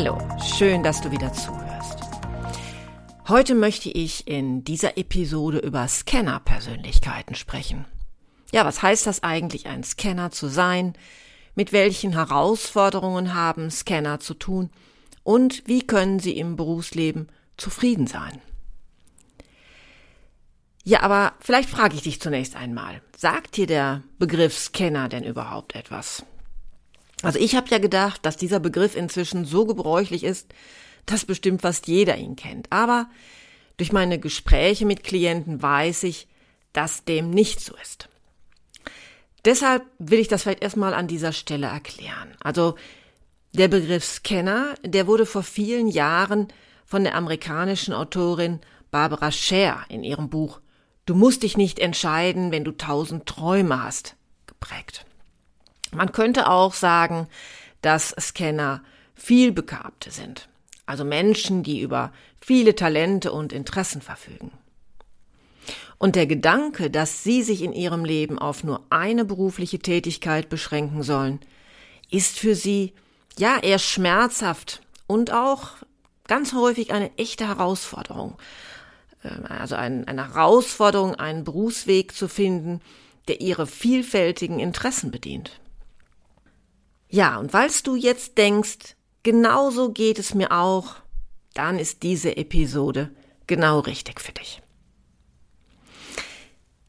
Hallo, schön, dass du wieder zuhörst. Heute möchte ich in dieser Episode über Scanner-Persönlichkeiten sprechen. Ja, was heißt das eigentlich, ein Scanner zu sein? Mit welchen Herausforderungen haben Scanner zu tun? Und wie können sie im Berufsleben zufrieden sein? Ja, aber vielleicht frage ich dich zunächst einmal, sagt dir der Begriff Scanner denn überhaupt etwas? Also ich habe ja gedacht, dass dieser Begriff inzwischen so gebräuchlich ist, dass bestimmt fast jeder ihn kennt. Aber durch meine Gespräche mit Klienten weiß ich, dass dem nicht so ist. Deshalb will ich das vielleicht erstmal an dieser Stelle erklären. Also der Begriff Scanner, der wurde vor vielen Jahren von der amerikanischen Autorin Barbara Scher in ihrem Buch Du musst dich nicht entscheiden, wenn du tausend Träume hast, geprägt. Man könnte auch sagen, dass Scanner vielbegabte sind, also Menschen, die über viele Talente und Interessen verfügen. Und der Gedanke, dass sie sich in ihrem Leben auf nur eine berufliche Tätigkeit beschränken sollen, ist für sie ja eher schmerzhaft und auch ganz häufig eine echte Herausforderung. Ähm, also eine Herausforderung, einen Berufsweg zu finden, der ihre vielfältigen Interessen bedient. Ja, und falls du jetzt denkst, genauso geht es mir auch, dann ist diese Episode genau richtig für dich.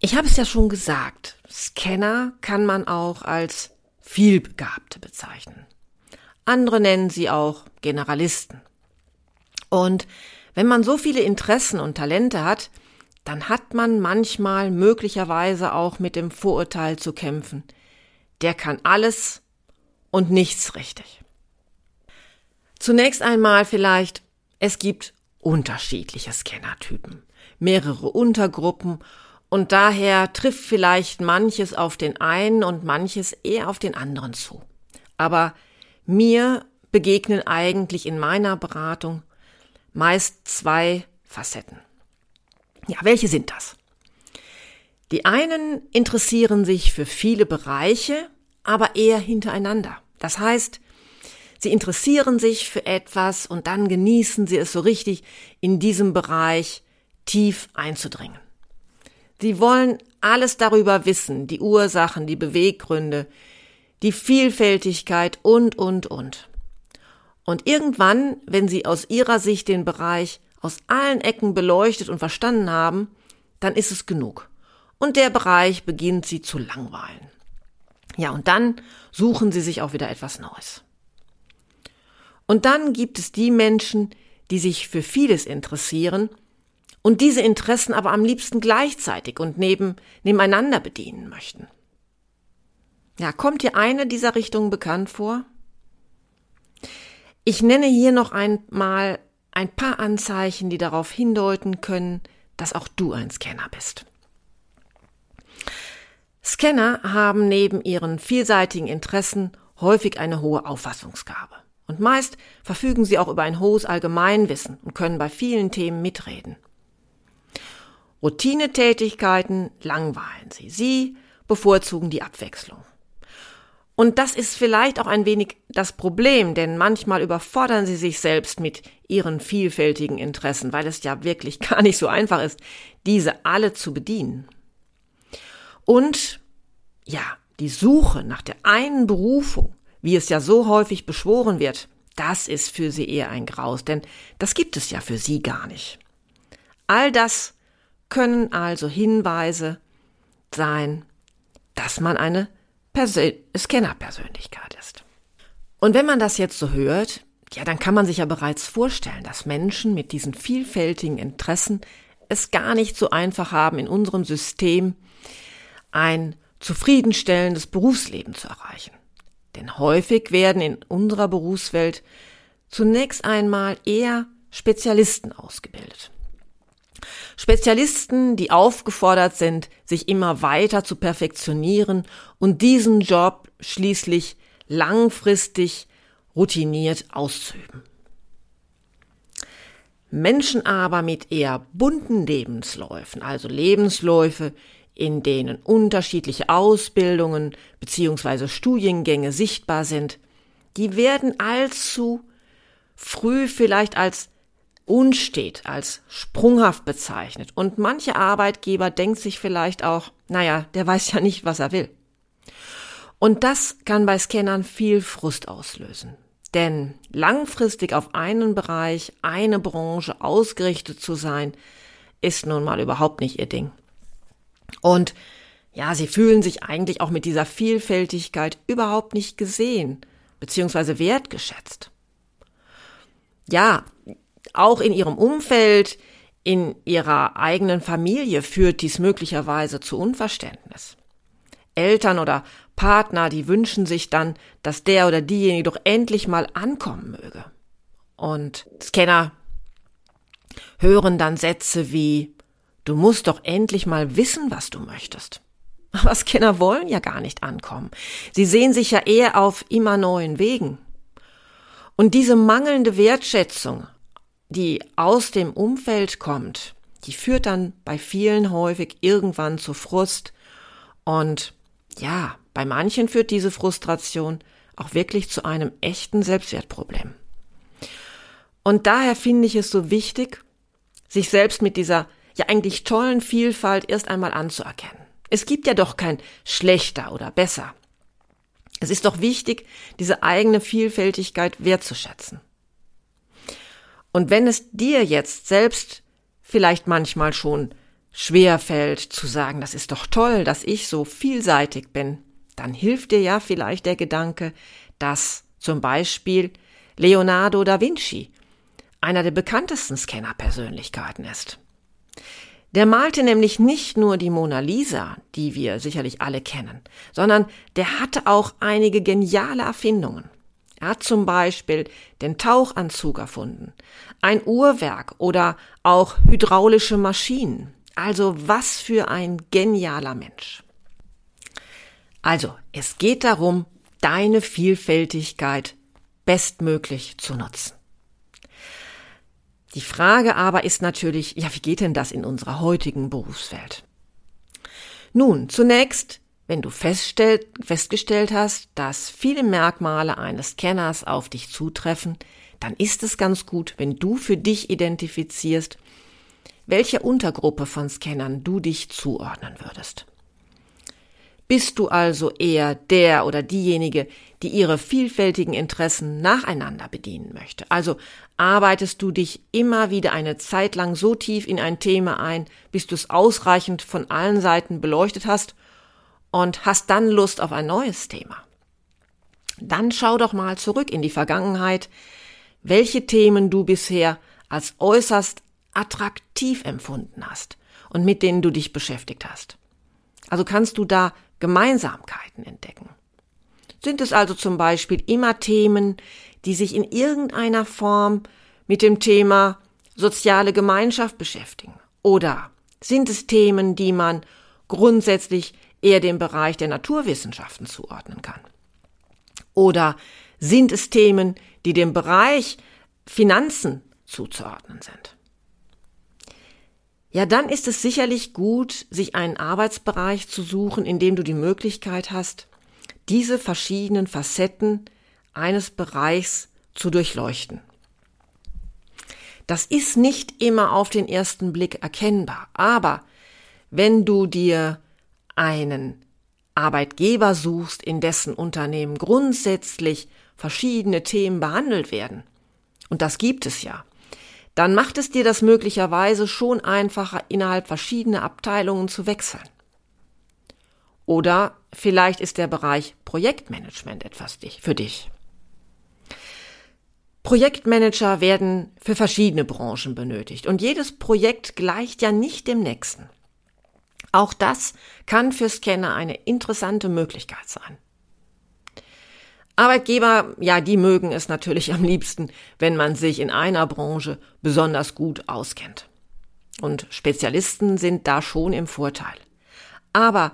Ich habe es ja schon gesagt, Scanner kann man auch als Vielbegabte bezeichnen. Andere nennen sie auch Generalisten. Und wenn man so viele Interessen und Talente hat, dann hat man manchmal möglicherweise auch mit dem Vorurteil zu kämpfen. Der kann alles und nichts richtig. Zunächst einmal vielleicht, es gibt unterschiedliche Scannertypen, mehrere Untergruppen und daher trifft vielleicht manches auf den einen und manches eher auf den anderen zu. Aber mir begegnen eigentlich in meiner Beratung meist zwei Facetten. Ja, welche sind das? Die einen interessieren sich für viele Bereiche, aber eher hintereinander. Das heißt, sie interessieren sich für etwas und dann genießen sie es so richtig, in diesem Bereich tief einzudringen. Sie wollen alles darüber wissen, die Ursachen, die Beweggründe, die Vielfältigkeit und, und, und. Und irgendwann, wenn Sie aus Ihrer Sicht den Bereich aus allen Ecken beleuchtet und verstanden haben, dann ist es genug. Und der Bereich beginnt Sie zu langweilen. Ja, und dann suchen sie sich auch wieder etwas Neues. Und dann gibt es die Menschen, die sich für vieles interessieren und diese Interessen aber am liebsten gleichzeitig und neben, nebeneinander bedienen möchten. Ja, kommt dir eine dieser Richtungen bekannt vor? Ich nenne hier noch einmal ein paar Anzeichen, die darauf hindeuten können, dass auch du ein Scanner bist. Scanner haben neben ihren vielseitigen Interessen häufig eine hohe Auffassungsgabe. Und meist verfügen sie auch über ein hohes Allgemeinwissen und können bei vielen Themen mitreden. Routinetätigkeiten langweilen sie. Sie bevorzugen die Abwechslung. Und das ist vielleicht auch ein wenig das Problem, denn manchmal überfordern sie sich selbst mit ihren vielfältigen Interessen, weil es ja wirklich gar nicht so einfach ist, diese alle zu bedienen. Und ja, die Suche nach der einen Berufung, wie es ja so häufig beschworen wird, das ist für sie eher ein Graus, denn das gibt es ja für sie gar nicht. All das können also Hinweise sein, dass man eine Persön Scanner-Persönlichkeit ist. Und wenn man das jetzt so hört, ja, dann kann man sich ja bereits vorstellen, dass Menschen mit diesen vielfältigen Interessen es gar nicht so einfach haben, in unserem System ein zufriedenstellendes Berufsleben zu erreichen. Denn häufig werden in unserer Berufswelt zunächst einmal eher Spezialisten ausgebildet. Spezialisten, die aufgefordert sind, sich immer weiter zu perfektionieren und diesen Job schließlich langfristig routiniert auszuüben. Menschen aber mit eher bunten Lebensläufen, also Lebensläufe, in denen unterschiedliche Ausbildungen bzw. Studiengänge sichtbar sind, die werden allzu früh vielleicht als unstet, als sprunghaft bezeichnet. Und manche Arbeitgeber denkt sich vielleicht auch, naja, der weiß ja nicht, was er will. Und das kann bei Scannern viel Frust auslösen. Denn langfristig auf einen Bereich, eine Branche ausgerichtet zu sein, ist nun mal überhaupt nicht ihr Ding. Und ja, sie fühlen sich eigentlich auch mit dieser Vielfältigkeit überhaupt nicht gesehen bzw. wertgeschätzt. Ja, auch in ihrem Umfeld, in ihrer eigenen Familie führt dies möglicherweise zu Unverständnis. Eltern oder Partner, die wünschen sich dann, dass der oder diejenige doch endlich mal ankommen möge. Und Scanner hören dann Sätze wie Du musst doch endlich mal wissen, was du möchtest. Aber Scanner wollen ja gar nicht ankommen. Sie sehen sich ja eher auf immer neuen Wegen. Und diese mangelnde Wertschätzung, die aus dem Umfeld kommt, die führt dann bei vielen häufig irgendwann zu Frust. Und ja, bei manchen führt diese Frustration auch wirklich zu einem echten Selbstwertproblem. Und daher finde ich es so wichtig, sich selbst mit dieser ja eigentlich tollen Vielfalt erst einmal anzuerkennen. Es gibt ja doch kein schlechter oder besser. Es ist doch wichtig, diese eigene Vielfältigkeit wertzuschätzen. Und wenn es dir jetzt selbst vielleicht manchmal schon schwer fällt zu sagen, das ist doch toll, dass ich so vielseitig bin, dann hilft dir ja vielleicht der Gedanke, dass zum Beispiel Leonardo da Vinci einer der bekanntesten Scanner-Persönlichkeiten ist. Der malte nämlich nicht nur die Mona Lisa, die wir sicherlich alle kennen, sondern der hatte auch einige geniale Erfindungen. Er hat zum Beispiel den Tauchanzug erfunden, ein Uhrwerk oder auch hydraulische Maschinen. Also was für ein genialer Mensch. Also, es geht darum, deine Vielfältigkeit bestmöglich zu nutzen. Die Frage aber ist natürlich, ja, wie geht denn das in unserer heutigen Berufswelt? Nun, zunächst, wenn du festgestellt hast, dass viele Merkmale eines Scanners auf dich zutreffen, dann ist es ganz gut, wenn du für dich identifizierst, welche Untergruppe von Scannern du dich zuordnen würdest. Bist du also eher der oder diejenige, die ihre vielfältigen Interessen nacheinander bedienen möchte? Also arbeitest du dich immer wieder eine Zeit lang so tief in ein Thema ein, bis du es ausreichend von allen Seiten beleuchtet hast und hast dann Lust auf ein neues Thema? Dann schau doch mal zurück in die Vergangenheit, welche Themen du bisher als äußerst attraktiv empfunden hast und mit denen du dich beschäftigt hast. Also kannst du da Gemeinsamkeiten entdecken. Sind es also zum Beispiel immer Themen, die sich in irgendeiner Form mit dem Thema soziale Gemeinschaft beschäftigen? Oder sind es Themen, die man grundsätzlich eher dem Bereich der Naturwissenschaften zuordnen kann? Oder sind es Themen, die dem Bereich Finanzen zuzuordnen sind? Ja, dann ist es sicherlich gut, sich einen Arbeitsbereich zu suchen, in dem du die Möglichkeit hast, diese verschiedenen Facetten eines Bereichs zu durchleuchten. Das ist nicht immer auf den ersten Blick erkennbar, aber wenn du dir einen Arbeitgeber suchst, in dessen Unternehmen grundsätzlich verschiedene Themen behandelt werden, und das gibt es ja, dann macht es dir das möglicherweise schon einfacher, innerhalb verschiedener Abteilungen zu wechseln. Oder vielleicht ist der Bereich Projektmanagement etwas für dich. Projektmanager werden für verschiedene Branchen benötigt und jedes Projekt gleicht ja nicht dem nächsten. Auch das kann für Scanner eine interessante Möglichkeit sein. Arbeitgeber, ja, die mögen es natürlich am liebsten, wenn man sich in einer Branche besonders gut auskennt. Und Spezialisten sind da schon im Vorteil. Aber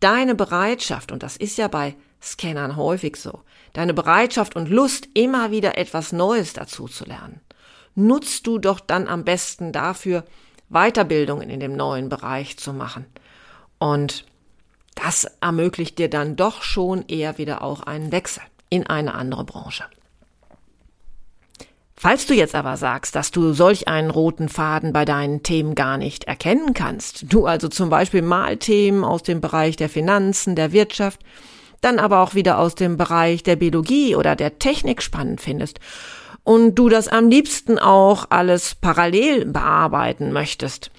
deine Bereitschaft, und das ist ja bei Scannern häufig so, deine Bereitschaft und Lust, immer wieder etwas Neues dazu zu lernen, nutzt du doch dann am besten dafür, Weiterbildungen in dem neuen Bereich zu machen. Und das ermöglicht dir dann doch schon eher wieder auch einen Wechsel in eine andere Branche. Falls du jetzt aber sagst, dass du solch einen roten Faden bei deinen Themen gar nicht erkennen kannst, du also zum Beispiel mal Themen aus dem Bereich der Finanzen, der Wirtschaft, dann aber auch wieder aus dem Bereich der Biologie oder der Technik spannend findest und du das am liebsten auch alles parallel bearbeiten möchtest,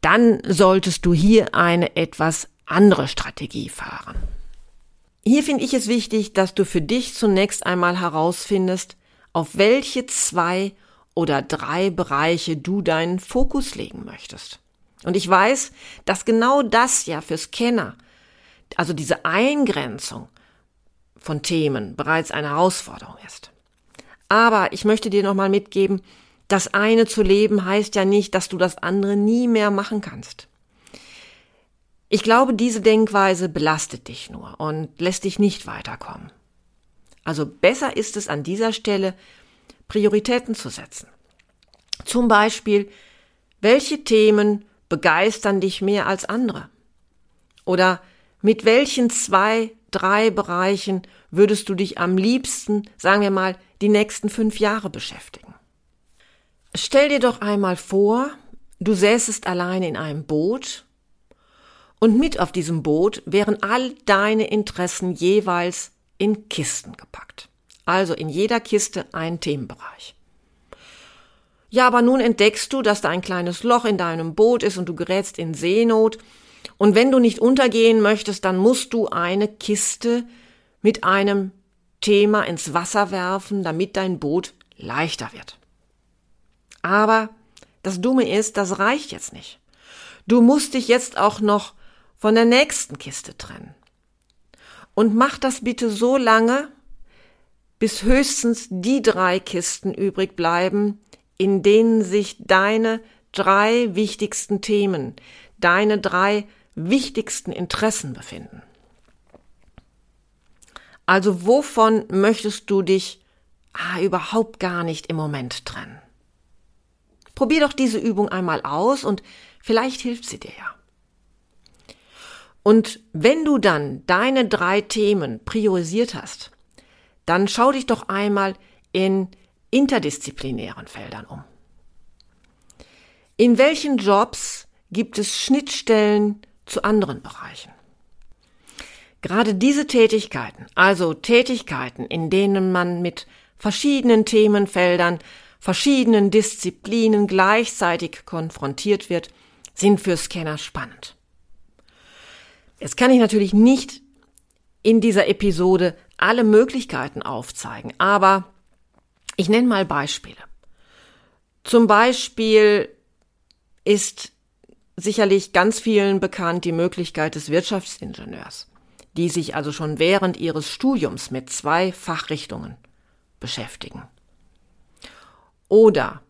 dann solltest du hier eine etwas andere Strategie fahren. Hier finde ich es wichtig, dass du für dich zunächst einmal herausfindest, auf welche zwei oder drei Bereiche du deinen Fokus legen möchtest. Und ich weiß, dass genau das ja für Scanner, also diese Eingrenzung von Themen, bereits eine Herausforderung ist. Aber ich möchte dir nochmal mitgeben, das eine zu leben heißt ja nicht, dass du das andere nie mehr machen kannst. Ich glaube, diese Denkweise belastet dich nur und lässt dich nicht weiterkommen. Also besser ist es an dieser Stelle, Prioritäten zu setzen. Zum Beispiel, welche Themen begeistern dich mehr als andere? Oder mit welchen zwei, drei Bereichen würdest du dich am liebsten, sagen wir mal, die nächsten fünf Jahre beschäftigen? Stell dir doch einmal vor, du säßest alleine in einem Boot und mit auf diesem Boot wären all deine Interessen jeweils in Kisten gepackt. Also in jeder Kiste ein Themenbereich. Ja, aber nun entdeckst du, dass da ein kleines Loch in deinem Boot ist und du gerätst in Seenot. Und wenn du nicht untergehen möchtest, dann musst du eine Kiste mit einem Thema ins Wasser werfen, damit dein Boot leichter wird. Aber das Dumme ist, das reicht jetzt nicht. Du musst dich jetzt auch noch von der nächsten Kiste trennen. Und mach das bitte so lange, bis höchstens die drei Kisten übrig bleiben, in denen sich deine drei wichtigsten Themen, deine drei wichtigsten Interessen befinden. Also wovon möchtest du dich ah, überhaupt gar nicht im Moment trennen? Probier doch diese Übung einmal aus und vielleicht hilft sie dir ja. Und wenn du dann deine drei Themen priorisiert hast, dann schau dich doch einmal in interdisziplinären Feldern um. In welchen Jobs gibt es Schnittstellen zu anderen Bereichen? Gerade diese Tätigkeiten, also Tätigkeiten, in denen man mit verschiedenen Themenfeldern, verschiedenen Disziplinen gleichzeitig konfrontiert wird, sind für Scanner spannend. Jetzt kann ich natürlich nicht in dieser Episode alle Möglichkeiten aufzeigen, aber ich nenne mal Beispiele. Zum Beispiel ist sicherlich ganz vielen bekannt die Möglichkeit des Wirtschaftsingenieurs, die sich also schon während ihres Studiums mit zwei Fachrichtungen beschäftigen. Oder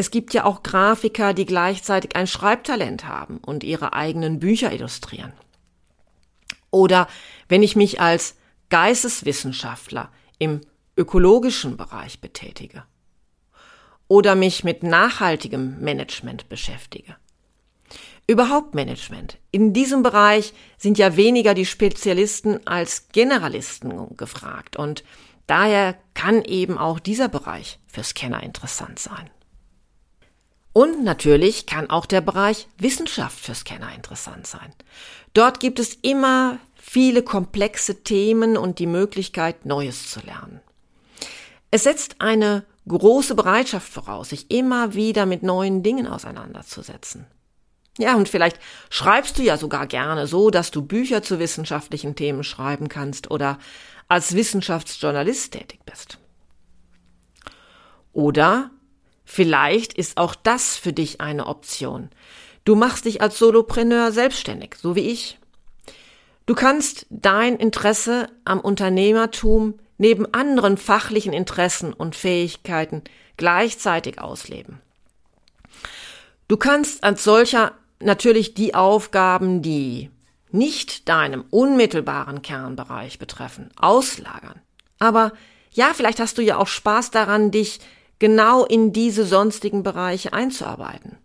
es gibt ja auch Grafiker, die gleichzeitig ein Schreibtalent haben und ihre eigenen Bücher illustrieren. Oder wenn ich mich als Geisteswissenschaftler im ökologischen Bereich betätige. Oder mich mit nachhaltigem Management beschäftige. Überhaupt Management. In diesem Bereich sind ja weniger die Spezialisten als Generalisten gefragt und daher kann eben auch dieser Bereich für Scanner interessant sein. Und natürlich kann auch der Bereich Wissenschaft für Scanner interessant sein. Dort gibt es immer viele komplexe Themen und die Möglichkeit, Neues zu lernen. Es setzt eine große Bereitschaft voraus, sich immer wieder mit neuen Dingen auseinanderzusetzen. Ja, und vielleicht schreibst du ja sogar gerne so, dass du Bücher zu wissenschaftlichen Themen schreiben kannst oder als Wissenschaftsjournalist tätig bist. Oder vielleicht ist auch das für dich eine Option. Du machst dich als Solopreneur selbstständig, so wie ich. Du kannst dein Interesse am Unternehmertum neben anderen fachlichen Interessen und Fähigkeiten gleichzeitig ausleben. Du kannst als solcher natürlich die Aufgaben, die nicht deinem unmittelbaren Kernbereich betreffen, auslagern. Aber ja, vielleicht hast du ja auch Spaß daran, dich genau in diese sonstigen Bereiche einzuarbeiten.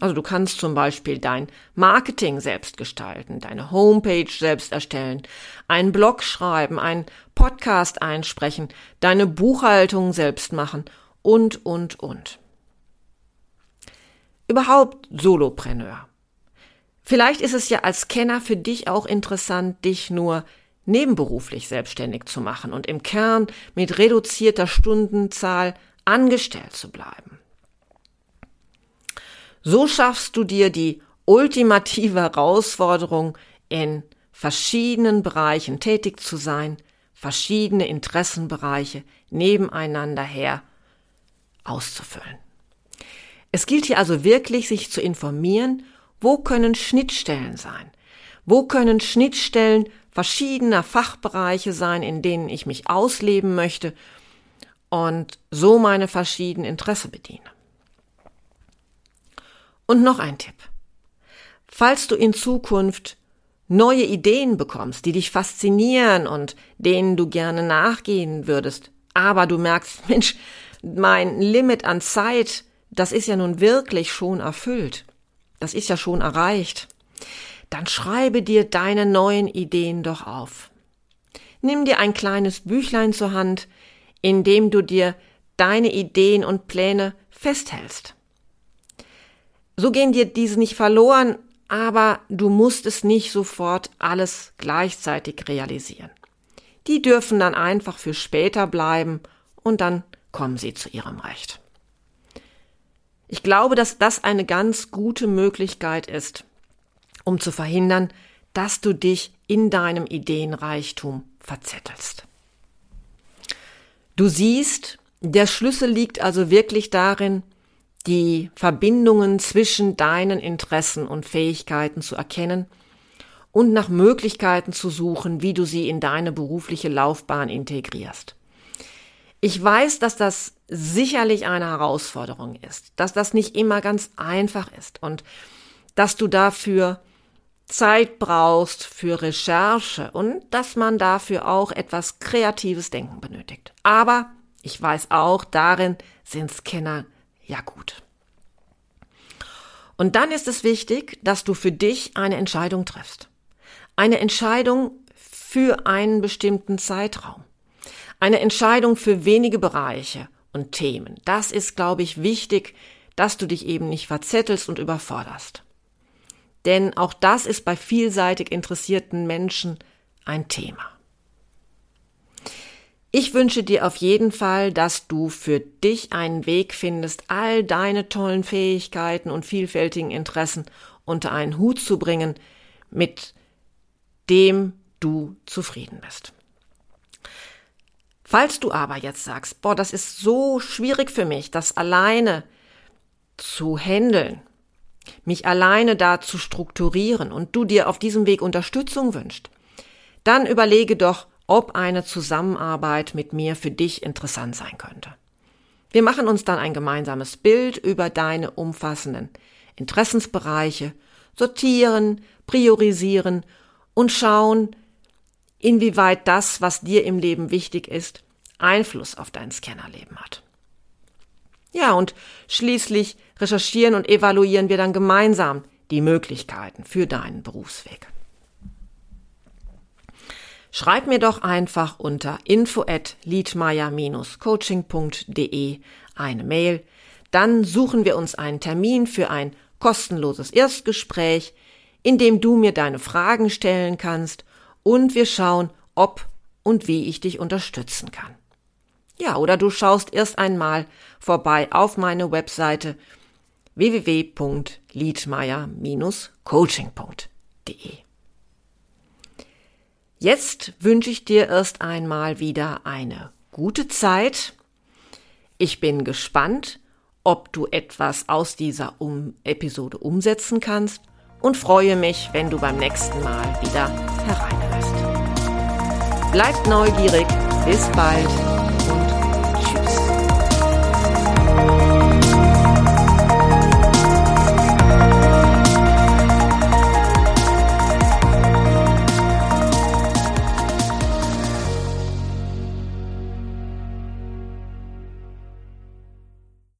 Also du kannst zum Beispiel dein Marketing selbst gestalten, deine Homepage selbst erstellen, einen Blog schreiben, einen Podcast einsprechen, deine Buchhaltung selbst machen und, und, und. Überhaupt Solopreneur. Vielleicht ist es ja als Kenner für dich auch interessant, dich nur nebenberuflich selbstständig zu machen und im Kern mit reduzierter Stundenzahl angestellt zu bleiben. So schaffst du dir die ultimative Herausforderung, in verschiedenen Bereichen tätig zu sein, verschiedene Interessenbereiche nebeneinander her auszufüllen. Es gilt hier also wirklich, sich zu informieren, wo können Schnittstellen sein? Wo können Schnittstellen verschiedener Fachbereiche sein, in denen ich mich ausleben möchte und so meine verschiedenen Interesse bediene? Und noch ein Tipp. Falls du in Zukunft neue Ideen bekommst, die dich faszinieren und denen du gerne nachgehen würdest, aber du merkst, Mensch, mein Limit an Zeit, das ist ja nun wirklich schon erfüllt. Das ist ja schon erreicht. Dann schreibe dir deine neuen Ideen doch auf. Nimm dir ein kleines Büchlein zur Hand, in dem du dir deine Ideen und Pläne festhältst. So gehen dir diese nicht verloren, aber du musst es nicht sofort alles gleichzeitig realisieren. Die dürfen dann einfach für später bleiben und dann kommen sie zu ihrem Recht. Ich glaube, dass das eine ganz gute Möglichkeit ist, um zu verhindern, dass du dich in deinem Ideenreichtum verzettelst. Du siehst, der Schlüssel liegt also wirklich darin, die Verbindungen zwischen deinen Interessen und Fähigkeiten zu erkennen und nach Möglichkeiten zu suchen, wie du sie in deine berufliche Laufbahn integrierst. Ich weiß, dass das sicherlich eine Herausforderung ist, dass das nicht immer ganz einfach ist und dass du dafür Zeit brauchst für Recherche und dass man dafür auch etwas kreatives Denken benötigt. Aber ich weiß auch, darin sind Scanner ja gut. Und dann ist es wichtig, dass du für dich eine Entscheidung triffst. Eine Entscheidung für einen bestimmten Zeitraum. Eine Entscheidung für wenige Bereiche und Themen. Das ist, glaube ich, wichtig, dass du dich eben nicht verzettelst und überforderst. Denn auch das ist bei vielseitig interessierten Menschen ein Thema. Ich wünsche dir auf jeden Fall, dass du für dich einen Weg findest, all deine tollen Fähigkeiten und vielfältigen Interessen unter einen Hut zu bringen, mit dem du zufrieden bist. Falls du aber jetzt sagst, boah, das ist so schwierig für mich, das alleine zu handeln, mich alleine da zu strukturieren und du dir auf diesem Weg Unterstützung wünschst, dann überlege doch, ob eine Zusammenarbeit mit mir für dich interessant sein könnte. Wir machen uns dann ein gemeinsames Bild über deine umfassenden Interessensbereiche, sortieren, priorisieren und schauen, inwieweit das, was dir im Leben wichtig ist, Einfluss auf dein Scannerleben hat. Ja, und schließlich recherchieren und evaluieren wir dann gemeinsam die Möglichkeiten für deinen Berufsweg. Schreib mir doch einfach unter info at coachingde eine Mail. Dann suchen wir uns einen Termin für ein kostenloses Erstgespräch, in dem du mir deine Fragen stellen kannst und wir schauen, ob und wie ich dich unterstützen kann. Ja, oder du schaust erst einmal vorbei auf meine Webseite www.liedmeier-coaching.de. Jetzt wünsche ich dir erst einmal wieder eine gute Zeit. Ich bin gespannt, ob du etwas aus dieser um Episode umsetzen kannst und freue mich, wenn du beim nächsten Mal wieder hereinhörst. Bleibt neugierig. Bis bald.